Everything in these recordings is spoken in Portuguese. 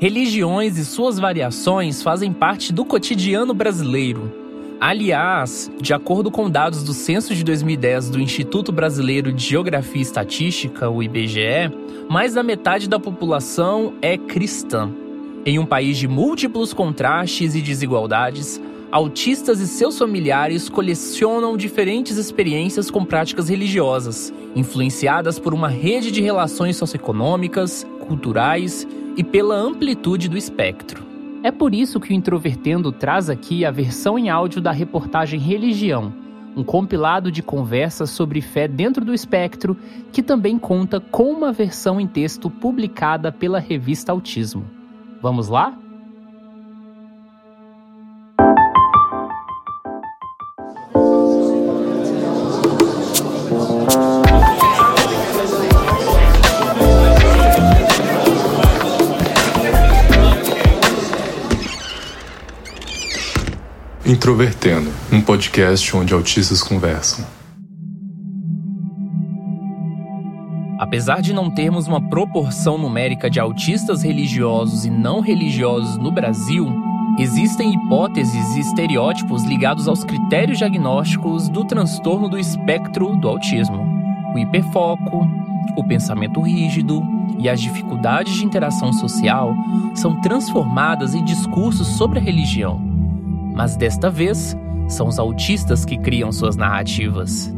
Religiões e suas variações fazem parte do cotidiano brasileiro. Aliás, de acordo com dados do censo de 2010 do Instituto Brasileiro de Geografia e Estatística, o IBGE, mais da metade da população é cristã. Em um país de múltiplos contrastes e desigualdades, autistas e seus familiares colecionam diferentes experiências com práticas religiosas, influenciadas por uma rede de relações socioeconômicas, culturais e pela amplitude do espectro. É por isso que o Introvertendo traz aqui a versão em áudio da reportagem Religião, um compilado de conversas sobre fé dentro do espectro, que também conta com uma versão em texto publicada pela revista Autismo. Vamos lá? Introvertendo, um podcast onde autistas conversam. Apesar de não termos uma proporção numérica de autistas religiosos e não religiosos no Brasil, existem hipóteses e estereótipos ligados aos critérios diagnósticos do transtorno do espectro do autismo. O hiperfoco, o pensamento rígido e as dificuldades de interação social são transformadas em discursos sobre a religião mas desta vez são os autistas que criam suas narrativas.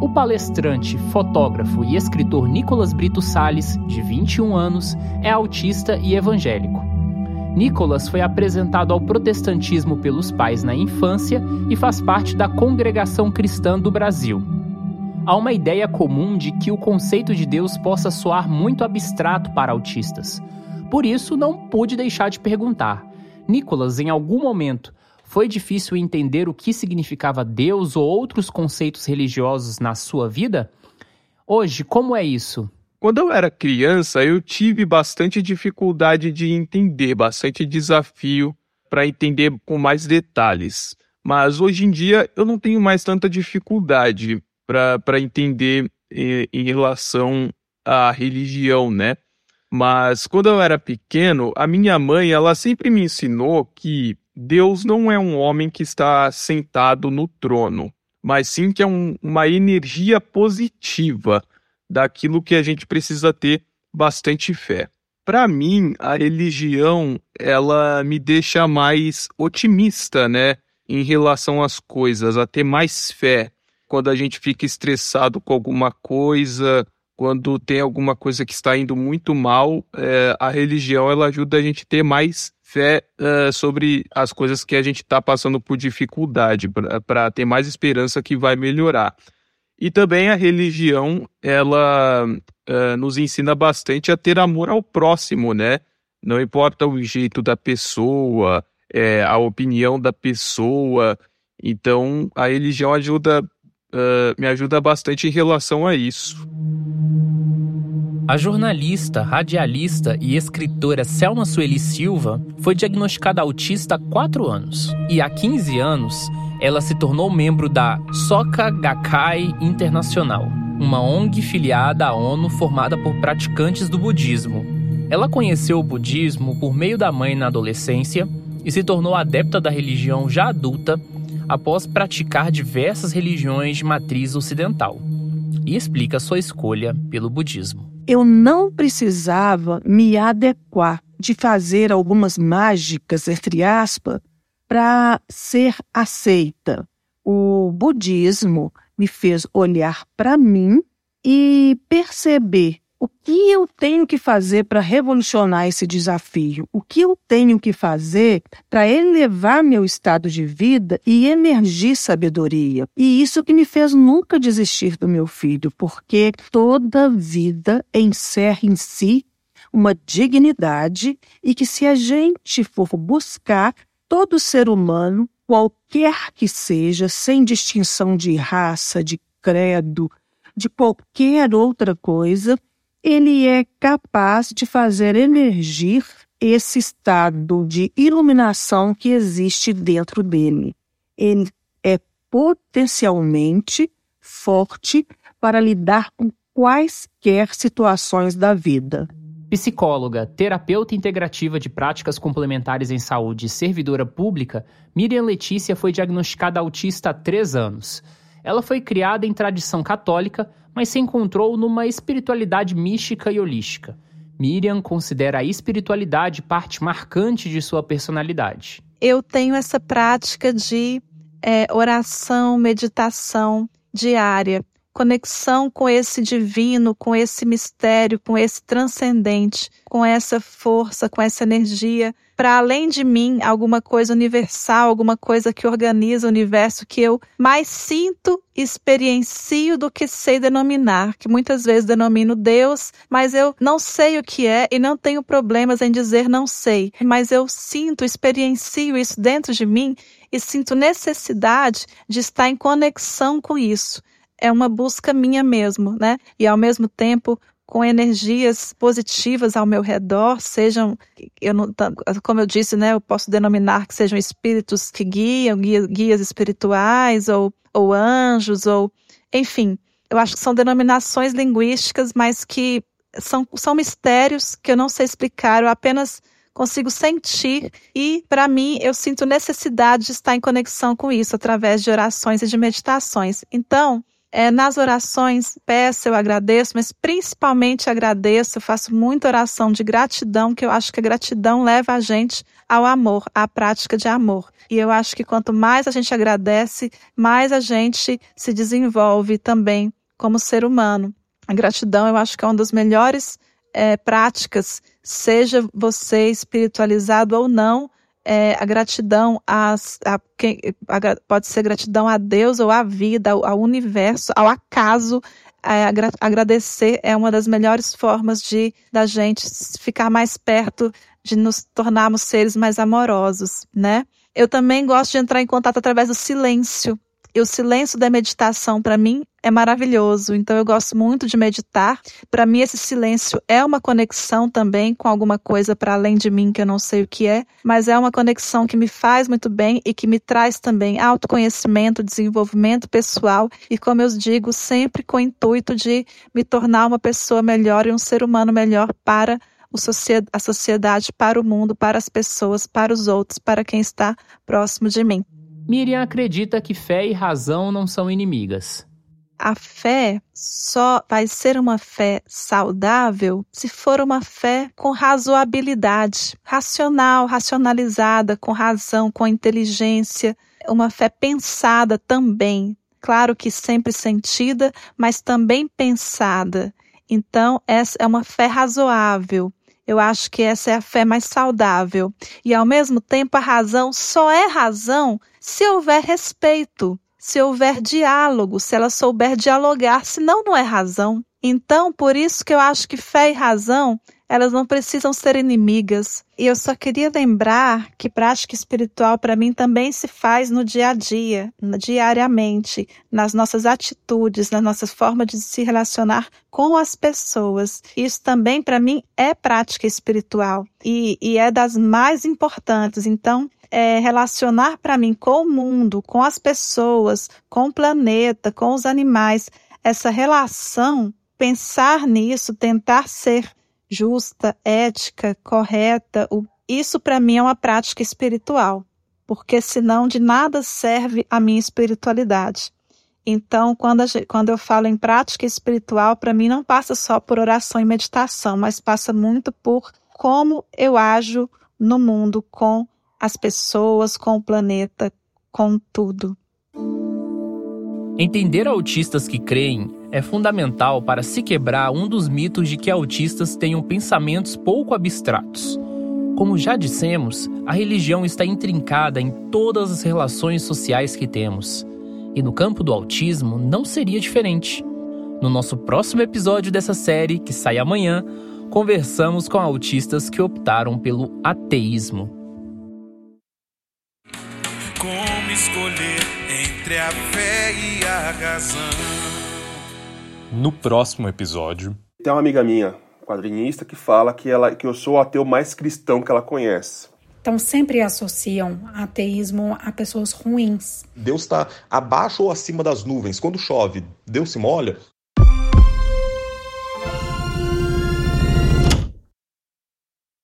O palestrante, fotógrafo e escritor Nicolas Brito Sales, de 21 anos, é autista e evangélico. Nicolas foi apresentado ao protestantismo pelos pais na infância e faz parte da Congregação Cristã do Brasil. Há uma ideia comum de que o conceito de Deus possa soar muito abstrato para autistas. Por isso, não pude deixar de perguntar: Nicolas, em algum momento, foi difícil entender o que significava Deus ou outros conceitos religiosos na sua vida? Hoje, como é isso? Quando eu era criança, eu tive bastante dificuldade de entender, bastante desafio para entender com mais detalhes. Mas hoje em dia eu não tenho mais tanta dificuldade para entender em, em relação à religião, né? Mas quando eu era pequeno, a minha mãe, ela sempre me ensinou que Deus não é um homem que está sentado no trono, mas sim que é um, uma energia positiva daquilo que a gente precisa ter bastante fé. Para mim, a religião ela me deixa mais otimista, né, em relação às coisas, a ter mais fé. Quando a gente fica estressado com alguma coisa, quando tem alguma coisa que está indo muito mal, é, a religião ela ajuda a gente a ter mais fé uh, sobre as coisas que a gente está passando por dificuldade, para ter mais esperança que vai melhorar. E também a religião, ela uh, nos ensina bastante a ter amor ao próximo, né? Não importa o jeito da pessoa, é, a opinião da pessoa. Então, a religião ajuda, uh, me ajuda bastante em relação a isso. A jornalista, radialista e escritora Selma Sueli Silva foi diagnosticada autista há 4 anos. E há 15 anos, ela se tornou membro da Soka Gakkai Internacional, uma ONG filiada à ONU formada por praticantes do budismo. Ela conheceu o budismo por meio da mãe na adolescência e se tornou adepta da religião já adulta após praticar diversas religiões de matriz ocidental. E explica sua escolha pelo budismo eu não precisava me adequar de fazer algumas mágicas, entre aspas, para ser aceita. O budismo me fez olhar para mim e perceber o que eu tenho que fazer para revolucionar esse desafio? O que eu tenho que fazer para elevar meu estado de vida e emergir sabedoria? E isso que me fez nunca desistir do meu filho, porque toda vida encerra em si uma dignidade e que se a gente for buscar todo ser humano, qualquer que seja, sem distinção de raça, de credo, de qualquer outra coisa, ele é capaz de fazer emergir esse estado de iluminação que existe dentro dele. Ele é potencialmente forte para lidar com quaisquer situações da vida. Psicóloga, terapeuta integrativa de práticas complementares em saúde e servidora pública, Miriam Letícia foi diagnosticada autista há três anos. Ela foi criada em tradição católica, mas se encontrou numa espiritualidade mística e holística. Miriam considera a espiritualidade parte marcante de sua personalidade. Eu tenho essa prática de é, oração, meditação diária conexão com esse divino, com esse mistério, com esse transcendente, com essa força, com essa energia, para além de mim, alguma coisa universal, alguma coisa que organiza o universo que eu mais sinto, experiencio do que sei denominar, que muitas vezes denomino Deus, mas eu não sei o que é e não tenho problemas em dizer não sei, mas eu sinto, experiencio isso dentro de mim e sinto necessidade de estar em conexão com isso é uma busca minha mesmo, né? E ao mesmo tempo com energias positivas ao meu redor, sejam, eu não, como eu disse, né, eu posso denominar que sejam espíritos que guiam, guias, guias espirituais ou, ou anjos ou, enfim, eu acho que são denominações linguísticas, mas que são, são mistérios que eu não sei explicar, eu apenas consigo sentir e, para mim, eu sinto necessidade de estar em conexão com isso através de orações e de meditações. Então, é, nas orações, peço, eu agradeço, mas principalmente agradeço, eu faço muita oração de gratidão, que eu acho que a gratidão leva a gente ao amor, à prática de amor. E eu acho que quanto mais a gente agradece, mais a gente se desenvolve também como ser humano. A gratidão, eu acho que é uma das melhores é, práticas, seja você espiritualizado ou não, é, a gratidão a, a, pode ser gratidão a Deus ou à vida, ao, ao universo, ao acaso. É, agradecer é uma das melhores formas de da gente ficar mais perto, de nos tornarmos seres mais amorosos, né? Eu também gosto de entrar em contato através do silêncio. E o silêncio da meditação, para mim, é maravilhoso. Então, eu gosto muito de meditar. Para mim, esse silêncio é uma conexão também com alguma coisa para além de mim que eu não sei o que é, mas é uma conexão que me faz muito bem e que me traz também autoconhecimento, desenvolvimento pessoal e, como eu digo, sempre com o intuito de me tornar uma pessoa melhor e um ser humano melhor para a sociedade, para o mundo, para as pessoas, para os outros, para quem está próximo de mim. Miriam acredita que fé e razão não são inimigas. A fé só vai ser uma fé saudável se for uma fé com razoabilidade, racional, racionalizada, com razão, com inteligência, uma fé pensada também. Claro que sempre sentida, mas também pensada. Então, essa é uma fé razoável. Eu acho que essa é a fé mais saudável. E ao mesmo tempo, a razão só é razão se houver respeito, se houver diálogo, se ela souber dialogar, senão não é razão. Então, por isso que eu acho que fé e razão elas não precisam ser inimigas. E eu só queria lembrar que prática espiritual para mim também se faz no dia a dia, diariamente, nas nossas atitudes, na nossa forma de se relacionar com as pessoas. Isso também para mim é prática espiritual e, e é das mais importantes. Então, é, relacionar para mim com o mundo, com as pessoas, com o planeta, com os animais, essa relação, pensar nisso, tentar ser justa, ética, correta. Isso para mim é uma prática espiritual, porque senão de nada serve a minha espiritualidade. Então, quando, gente, quando eu falo em prática espiritual, para mim não passa só por oração e meditação, mas passa muito por como eu ajo no mundo com as pessoas, com o planeta, com tudo. Entender autistas que creem é fundamental para se quebrar um dos mitos de que autistas tenham pensamentos pouco abstratos. Como já dissemos, a religião está intrincada em todas as relações sociais que temos. E no campo do autismo não seria diferente. No nosso próximo episódio dessa série, que sai amanhã, conversamos com autistas que optaram pelo ateísmo. Como escolher entre a fé e a razão? No próximo episódio. Tem uma amiga minha, quadrinista, que fala que, ela, que eu sou o ateu mais cristão que ela conhece. Então sempre associam ateísmo a pessoas ruins. Deus está abaixo ou acima das nuvens. Quando chove, Deus se molha.